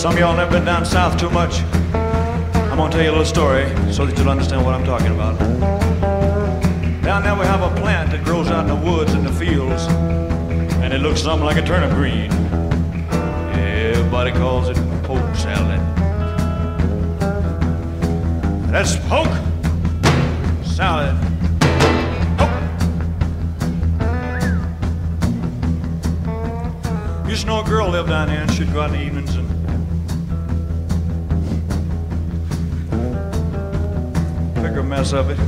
Some of y'all never been down south too much. I'm gonna tell you a little story so that you'll understand what I'm talking about. Down there we have a plant that grows out in the woods and the fields, and it looks something like a turnip green. Everybody calls it poke salad. That's poke salad. Poke. Used to know a girl lived down there, and she'd go out in the evenings mess of it,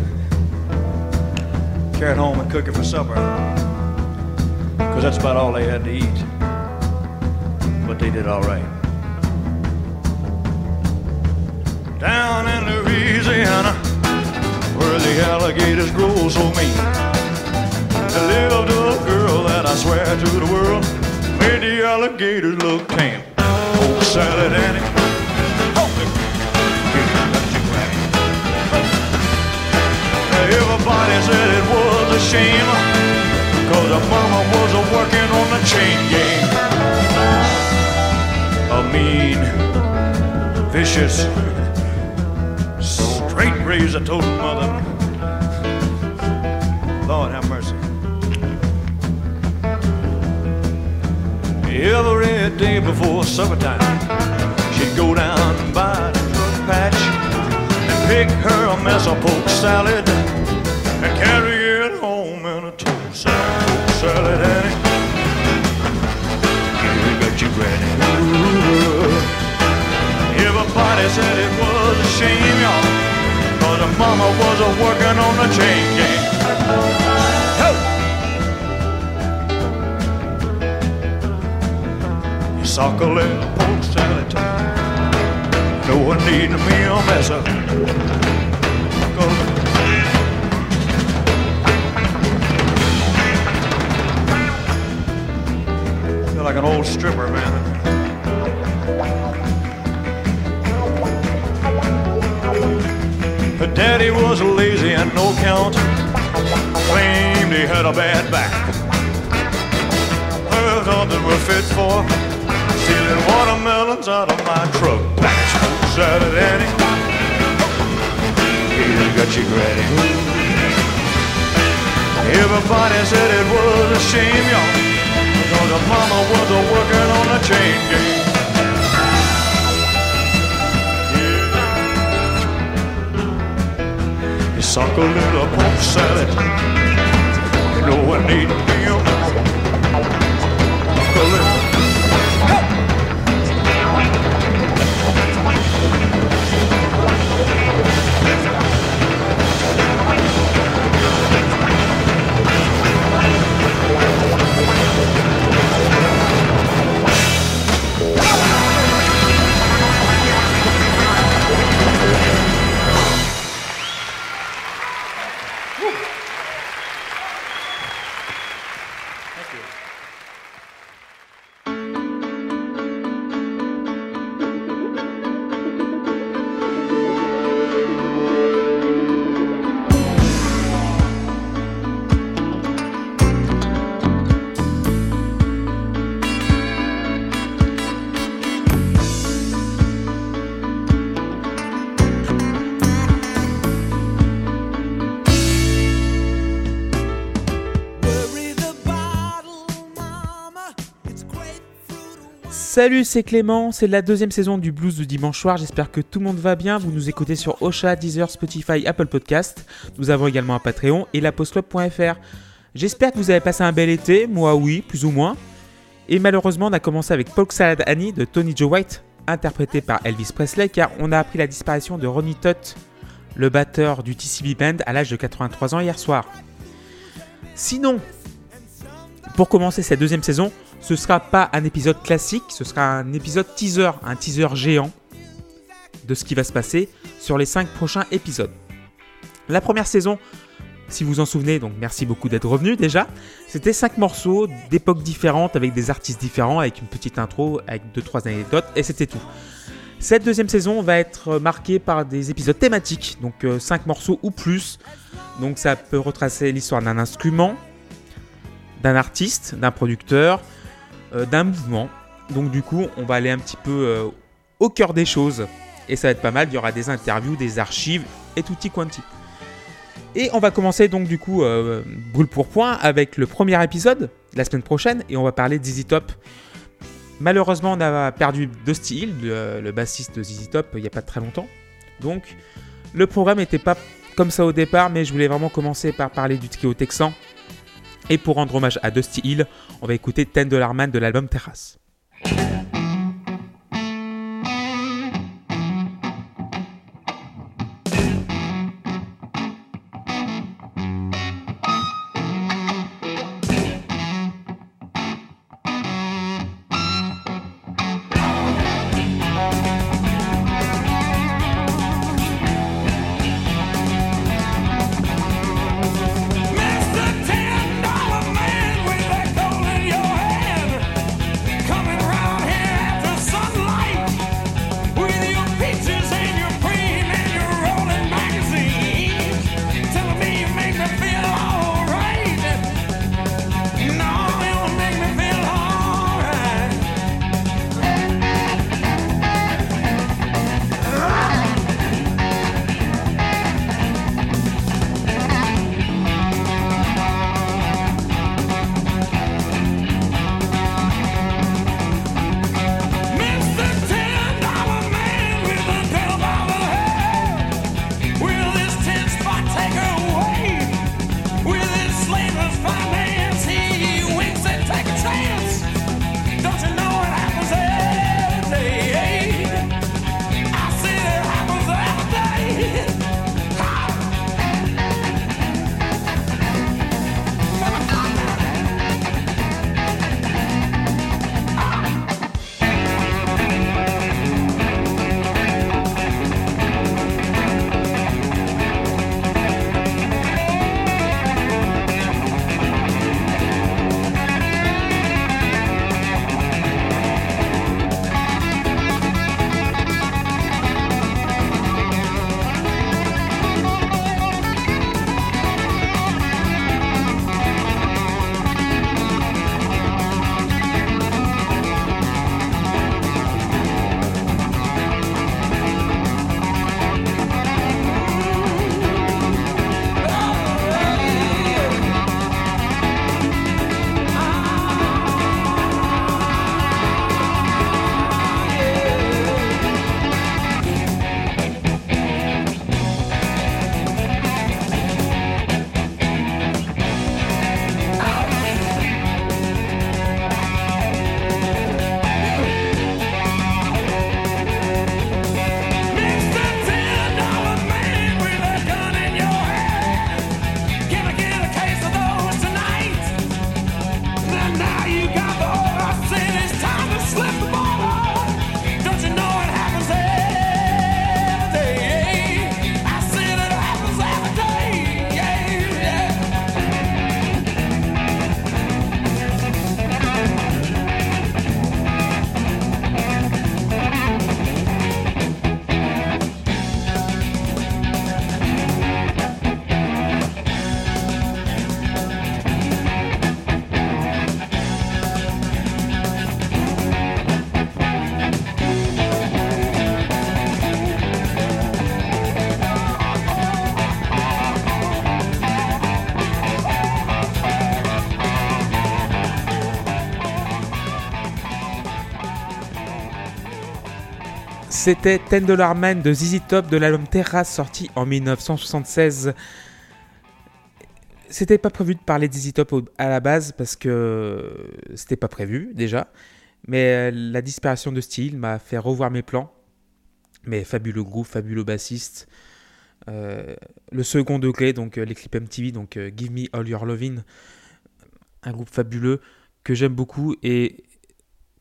carry it home and cook it for supper. Because that's about all they had to eat. But they did all right. Down in Louisiana, where the alligators grow so mean, there lived a girl that I swear to the world made the alligators look tame. Poke salad Annie. Everybody said it was a shame Cause her mama was a working on the chain gang. A mean, vicious, straight razor told mother. Lord have mercy. Every day before supper time She'd go down by the drug patch and pick her a mess of poke salad and carry it home in a tote salad. Poke salad, Annie. You got you granny. Ooh. Everybody said it was a shame, y'all, cause her mama was a working on the chain gang. Ho! You sock a little poke salad. No one need me a mess of. Feel like an old stripper, man. Her daddy was lazy and no count. Claimed he had a bad back. Her nothing was fit for stealing watermelons out of my truck. Patch salad, Annie. He got you granny. Everybody said it was a shame, y'all. Cause her mama was a working on a chain gang. Yeah. You suck a little pork salad. You know I need. Suck a little. Salut, c'est Clément, c'est la deuxième saison du Blues du dimanche soir, j'espère que tout le monde va bien, vous nous écoutez sur Ocha, Deezer, Spotify, Apple Podcast, nous avons également un Patreon et la postclub.fr. J'espère que vous avez passé un bel été, moi oui, plus ou moins. Et malheureusement, on a commencé avec Polk Salad Annie de Tony Joe White, interprété par Elvis Presley, car on a appris la disparition de Ronnie Tutt, le batteur du TCB Band, à l'âge de 83 ans hier soir. Sinon, pour commencer cette deuxième saison, ce sera pas un épisode classique, ce sera un épisode teaser, un teaser géant de ce qui va se passer sur les 5 prochains épisodes. La première saison, si vous en souvenez, donc merci beaucoup d'être revenu déjà, c'était 5 morceaux d'époques différentes avec des artistes différents, avec une petite intro, avec 2-3 anecdotes, et c'était tout. Cette deuxième saison va être marquée par des épisodes thématiques, donc 5 morceaux ou plus. Donc ça peut retracer l'histoire d'un instrument, d'un artiste, d'un producteur, euh, d'un mouvement. Donc du coup, on va aller un petit peu euh, au cœur des choses. Et ça va être pas mal, il y aura des interviews, des archives et tutti quanti. Et on va commencer donc du coup euh, pour point avec le premier épisode la semaine prochaine et on va parler de ZZ Top. Malheureusement on a perdu Dusty Hill, le, le bassiste de ZZ Top, il n'y a pas très longtemps. Donc le programme n'était pas comme ça au départ mais je voulais vraiment commencer par parler du trio texan. Et pour rendre hommage à Dusty Hill, on va écouter Ten Dollar Man de l'album Terrace. C'était Ten Dollar Man de ZZ Top de l'album Terrace sorti en 1976. C'était pas prévu de parler de ZZ Top à la base parce que c'était pas prévu déjà. Mais euh, la disparition de Steel m'a fait revoir mes plans. Mais fabuleux groupe, fabuleux bassiste. Euh, le second degré, donc euh, les clips MTV, donc Give Me All Your Lovin'. Un groupe fabuleux que j'aime beaucoup. Et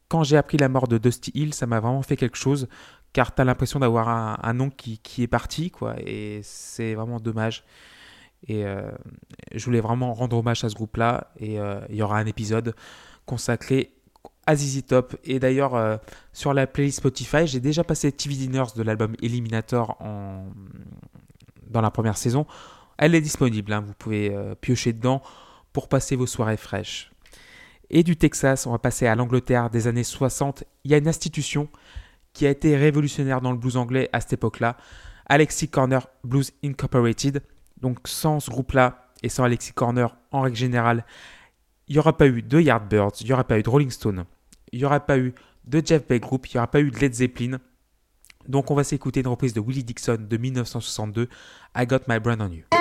quand j'ai appris la mort de Dusty Hill, ça m'a vraiment fait quelque chose car tu as l'impression d'avoir un, un nom qui, qui est parti, quoi, et c'est vraiment dommage. Et euh, je voulais vraiment rendre hommage à ce groupe-là, et euh, il y aura un épisode consacré à ZZ Top. Et d'ailleurs, euh, sur la playlist Spotify, j'ai déjà passé TV Dinners de l'album Eliminator en... dans la première saison. Elle est disponible, hein, vous pouvez piocher dedans pour passer vos soirées fraîches. Et du Texas, on va passer à l'Angleterre des années 60. Il y a une institution qui a été révolutionnaire dans le blues anglais à cette époque-là, Alexi Corner Blues Incorporated. Donc sans ce groupe-là et sans Alexi Corner en règle générale, il n'y aura pas eu de Yardbirds, il n'y aura pas eu de Rolling Stone, il n'y aura pas eu de Jeff Beck Group, il n'y aura pas eu de Led Zeppelin. Donc on va s'écouter une reprise de Willie Dixon de 1962, I Got My Brand on You.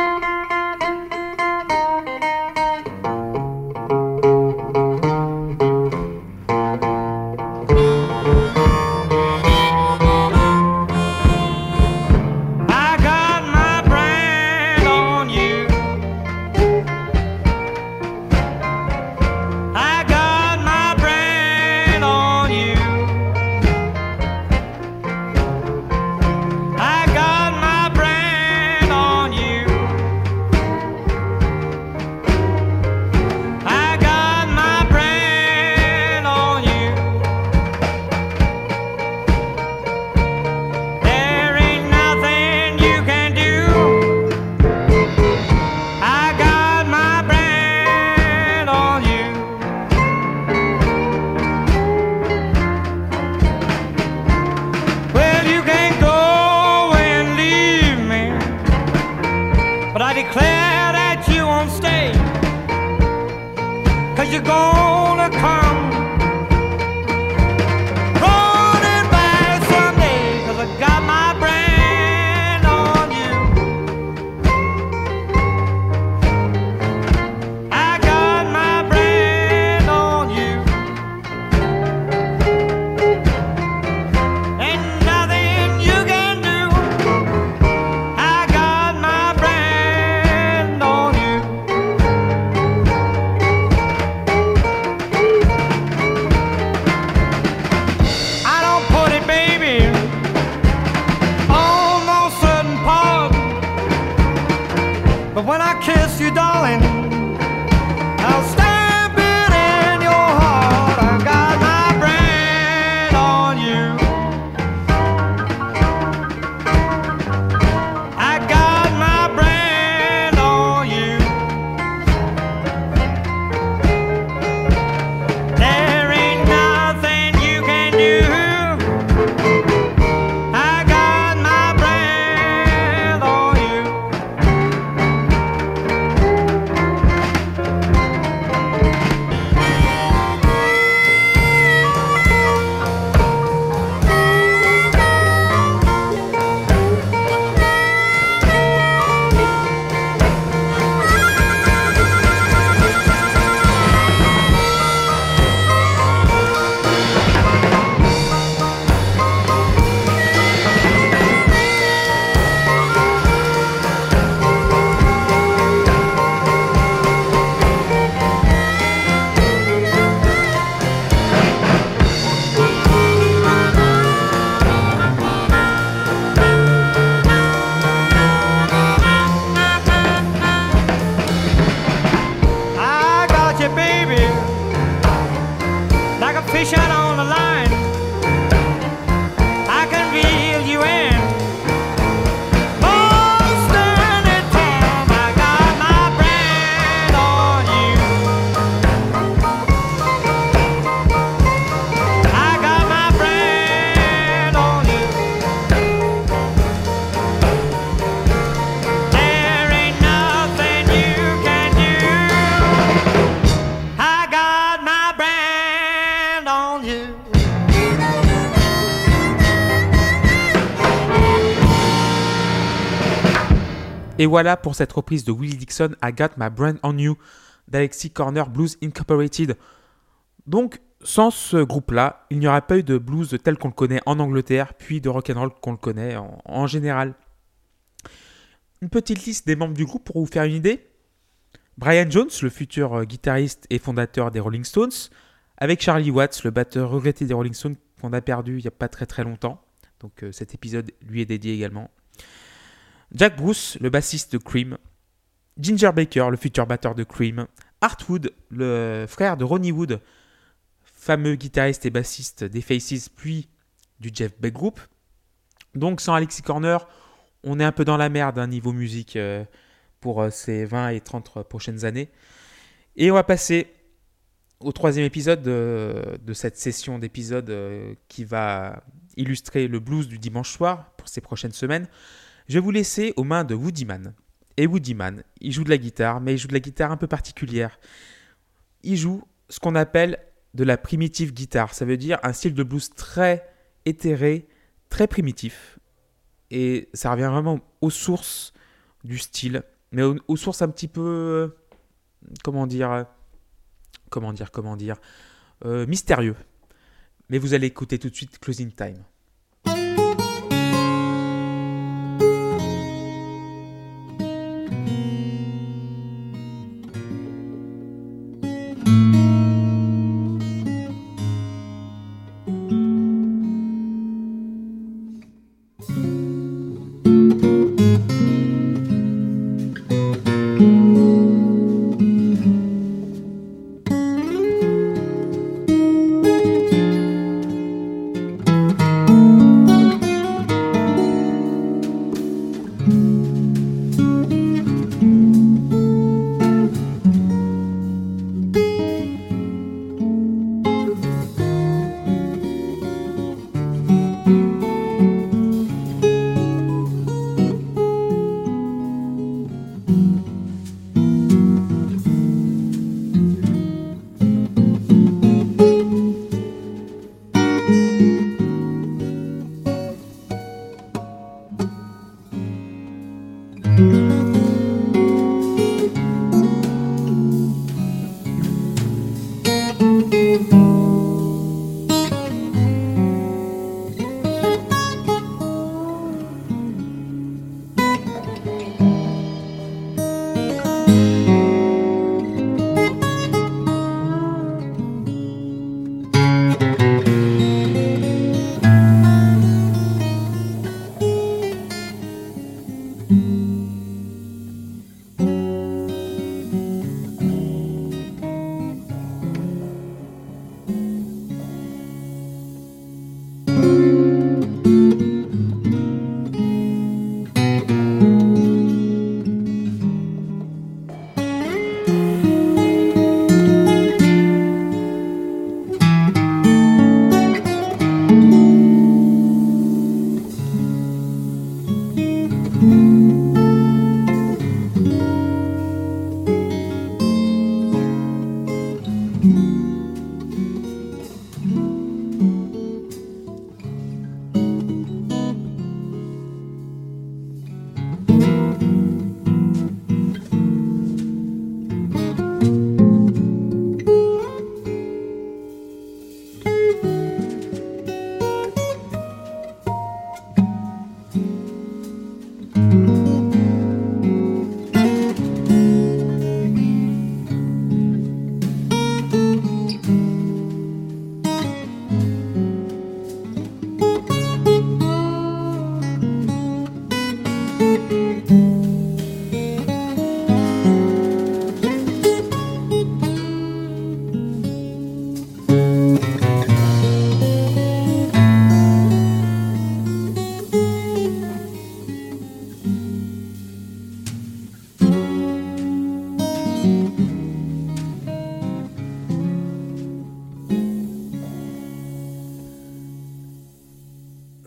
shout out. Et voilà pour cette reprise de Willie Dixon, I Got My Brand on You, d'Alexi Corner Blues Incorporated. Donc, sans ce groupe-là, il n'y aurait pas eu de blues tel qu'on le connaît en Angleterre, puis de rock'n'roll qu'on le connaît en, en général. Une petite liste des membres du groupe pour vous faire une idée. Brian Jones, le futur euh, guitariste et fondateur des Rolling Stones, avec Charlie Watts, le batteur regretté des Rolling Stones qu'on a perdu il n'y a pas très très longtemps. Donc euh, cet épisode lui est dédié également. Jack Bruce, le bassiste de Cream. Ginger Baker, le futur batteur de Cream. Art Wood, le frère de Ronnie Wood, fameux guitariste et bassiste des Faces, puis du Jeff Beck Group. Donc sans Alexis Corner, on est un peu dans la merde hein, niveau musique euh, pour euh, ces 20 et 30 prochaines années. Et on va passer au troisième épisode de, de cette session d'épisodes euh, qui va illustrer le blues du dimanche soir pour ces prochaines semaines, je vais vous laisser aux mains de Woody Man. Et Woody Man, il joue de la guitare, mais il joue de la guitare un peu particulière. Il joue ce qu'on appelle de la primitive guitare. Ça veut dire un style de blues très éthéré, très primitif. Et ça revient vraiment aux sources du style, mais aux, sources un petit peu. euh, Comment dire Comment dire Comment dire euh, Mystérieux. Mais vous allez écouter tout de suite Closing Time.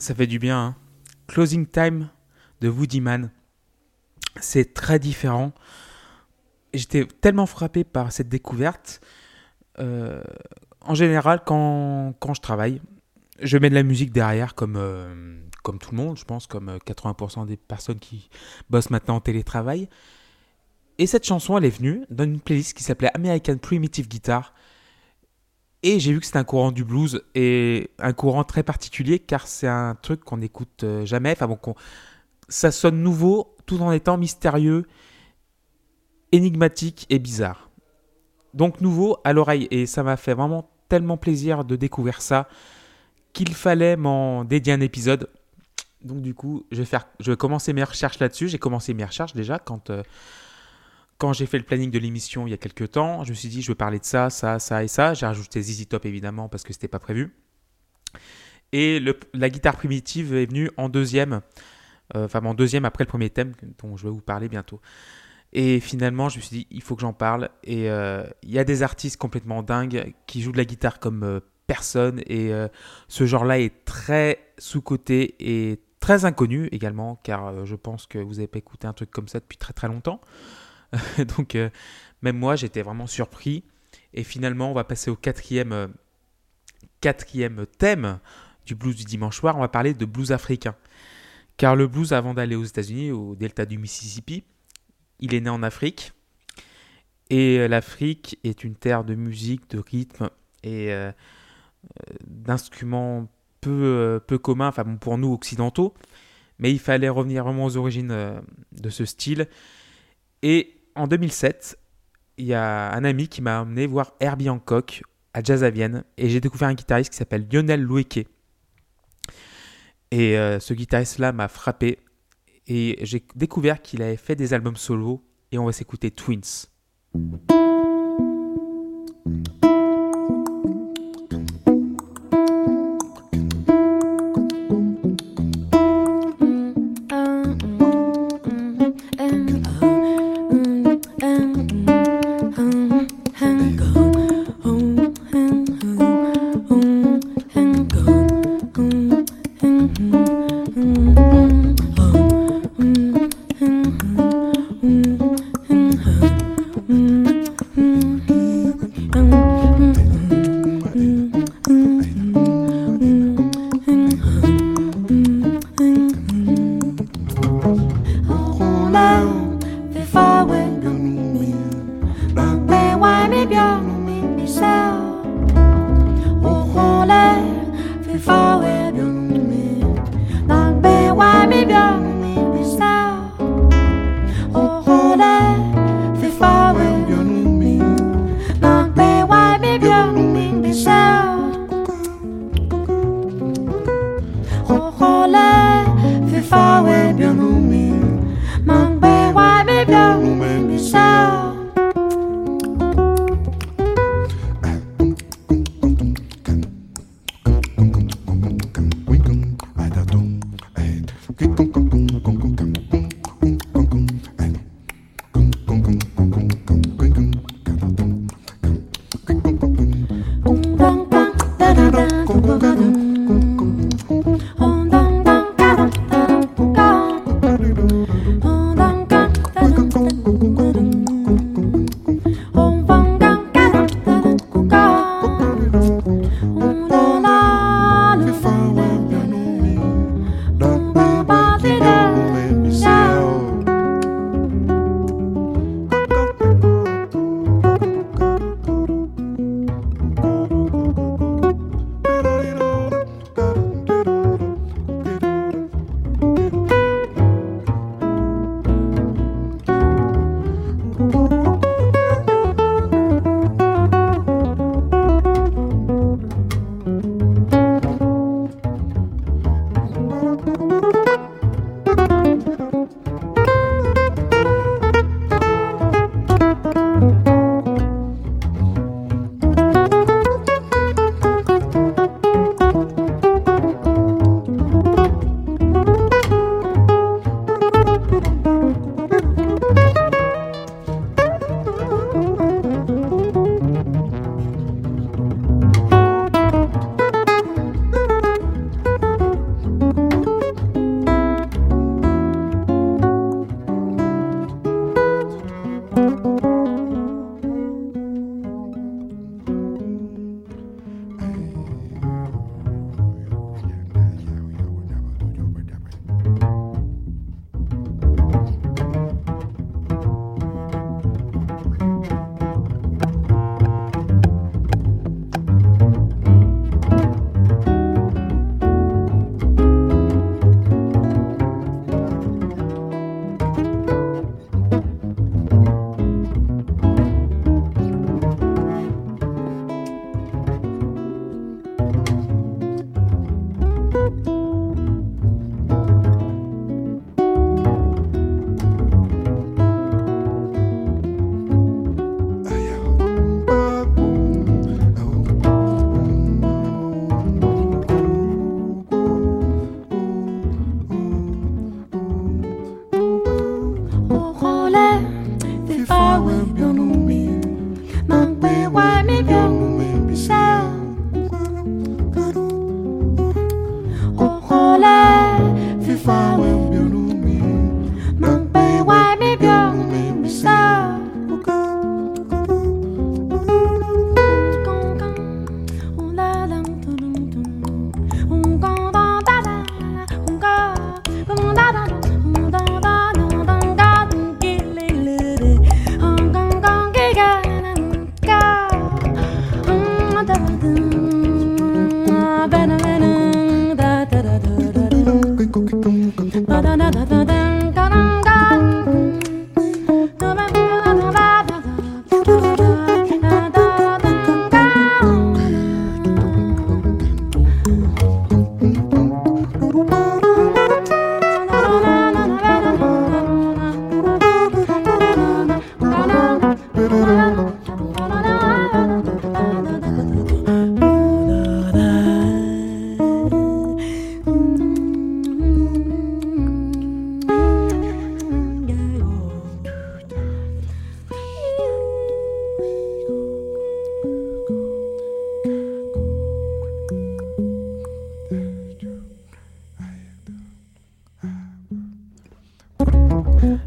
Ça fait du bien. hein. Closing Time de Woody Man. C'est très différent. J'étais tellement frappé par cette découverte. Euh, en général, quand, quand je travaille, je mets de la musique derrière comme, euh, comme tout le monde, je pense, comme euh, 80% des personnes qui bossent maintenant en télétravail. Et cette chanson, elle est venue dans une playlist qui s'appelait American Primitive Guitar. Et j'ai vu que c'était un courant du blues et un courant très particulier car c'est un truc qu'on n'écoute euh, jamais. Enfin bon, ça sonne nouveau tout en étant mystérieux, énigmatique et bizarre. Donc nouveau à l'oreille et ça m'a fait vraiment tellement plaisir de découvrir ça qu'il fallait m'en dédier un épisode. Donc du coup, je vais, faire, je vais commencer mes recherches là-dessus. J'ai commencé mes recherches déjà quand, euh, quand j'ai fait le planning de l'émission il y a quelques temps. Je me suis dit, je vais parler de ça, ça, ça et ça. J'ai rajouté ZZ Top évidemment parce que c'était pas prévu. Et la guitare primitive est venue en deuxième, euh, enfin en deuxième après le premier thème dont je vais vous parler bientôt. Et finalement, je me suis dit, il faut que j'en parle. Et euh, il y a des artistes complètement dingues qui jouent de la guitare comme euh, personne. Et ce genre-là est très sous-coté et très inconnu également, car je pense que vous n'avez pas écouté un truc comme ça depuis très très longtemps. Donc euh, même moi, j'étais vraiment surpris. Et finalement, on va passer au quatrième, euh, quatrième thème du blues du dimanche soir. On va parler de blues africain. Car le blues, avant d'aller aux États-Unis, au delta du Mississippi, il est né en Afrique. Et euh, l'Afrique est une terre de musique, de rythme et d'instruments peu, peu communs, enfin pour nous occidentaux. Mais il fallait revenir vraiment aux origines de ce style. Et en 2007, il y a un ami qui m'a emmené voir Herbie Hancock à Jazz à Vienne. Et j'ai découvert un guitariste qui s'appelle Lionel Loueke. Et euh, ce guitariste-là m'a frappé. Et j'ai découvert qu'il avait fait des albums solo. Et on va s'écouter Twins.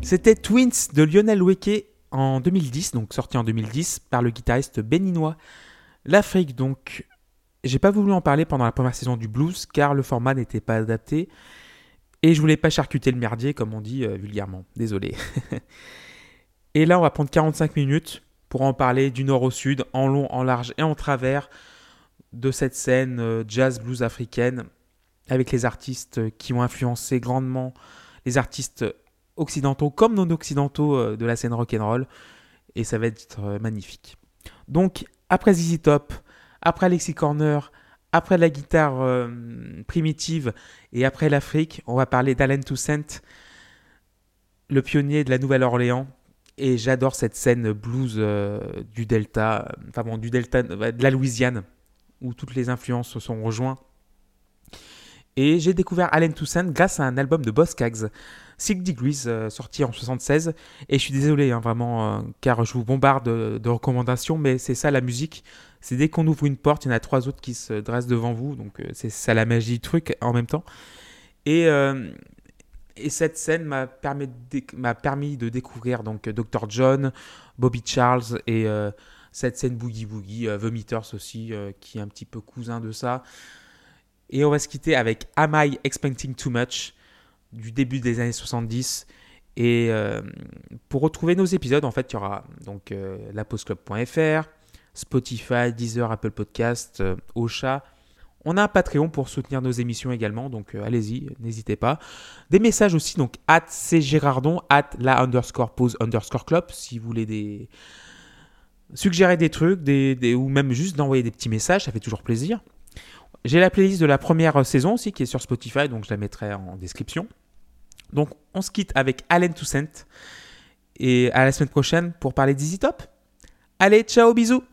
C'était Twins de Lionel Weke en 2010, donc sorti en 2010 par le guitariste béninois. L'Afrique, donc, j'ai pas voulu en parler pendant la première saison du blues car le format n'était pas adapté et je voulais pas charcuter le merdier comme on dit euh, vulgairement. Désolé. et là, on va prendre 45 minutes pour en parler du nord au sud, en long, en large et en travers de cette scène euh, jazz blues africaine avec les artistes qui ont influencé grandement les artistes occidentaux comme non occidentaux euh, de la scène rock'n'roll et ça va être euh, magnifique. Donc après ZZ Top, après Alexis Corner, après la guitare euh, primitive et après l'Afrique, on va parler d'Alain Toussaint, le pionnier de la Nouvelle-Orléans. Et j'adore cette scène blues du Delta, enfin bon, du Delta, de la Louisiane, où toutes les influences se sont rejointes. Et j'ai découvert Alain Toussaint grâce à un album de Boss Cags, Six Degrees, euh, sorti en 76. Et je suis désolé, hein, vraiment, euh, car je vous bombarde de, recommandations, mais c'est ça la musique. C'est dès qu'on ouvre une porte, il y en a trois autres qui se dressent devant vous. Donc euh, c'est ça la magie du truc en même temps. Et, et cette scène m'a permis, de découvrir donc Dr. John, Bobby Charles et cette scène Boogie Boogie, Vomiters aussi, qui est un petit peu cousin de ça. Et on va se quitter avec Am I Expecting Too Much du début des années 70. Et euh, pour retrouver nos épisodes, en fait, il y aura donc euh, Spotify, Deezer, Apple Podcast, euh, Ocha. On a un Patreon pour soutenir nos émissions également, donc euh, allez-y, n'hésitez pas. Des messages aussi, donc at cgirardon, at la underscore pause underscore club, si vous voulez suggérer des trucs, ou même juste d'envoyer des petits messages, ça fait toujours plaisir. J'ai la playlist de la première saison aussi qui est sur Spotify, donc je la mettrai en description. Donc on se quitte avec Alain Toussaint et à la semaine prochaine pour parler d'Easy Top. Allez, ciao, bisous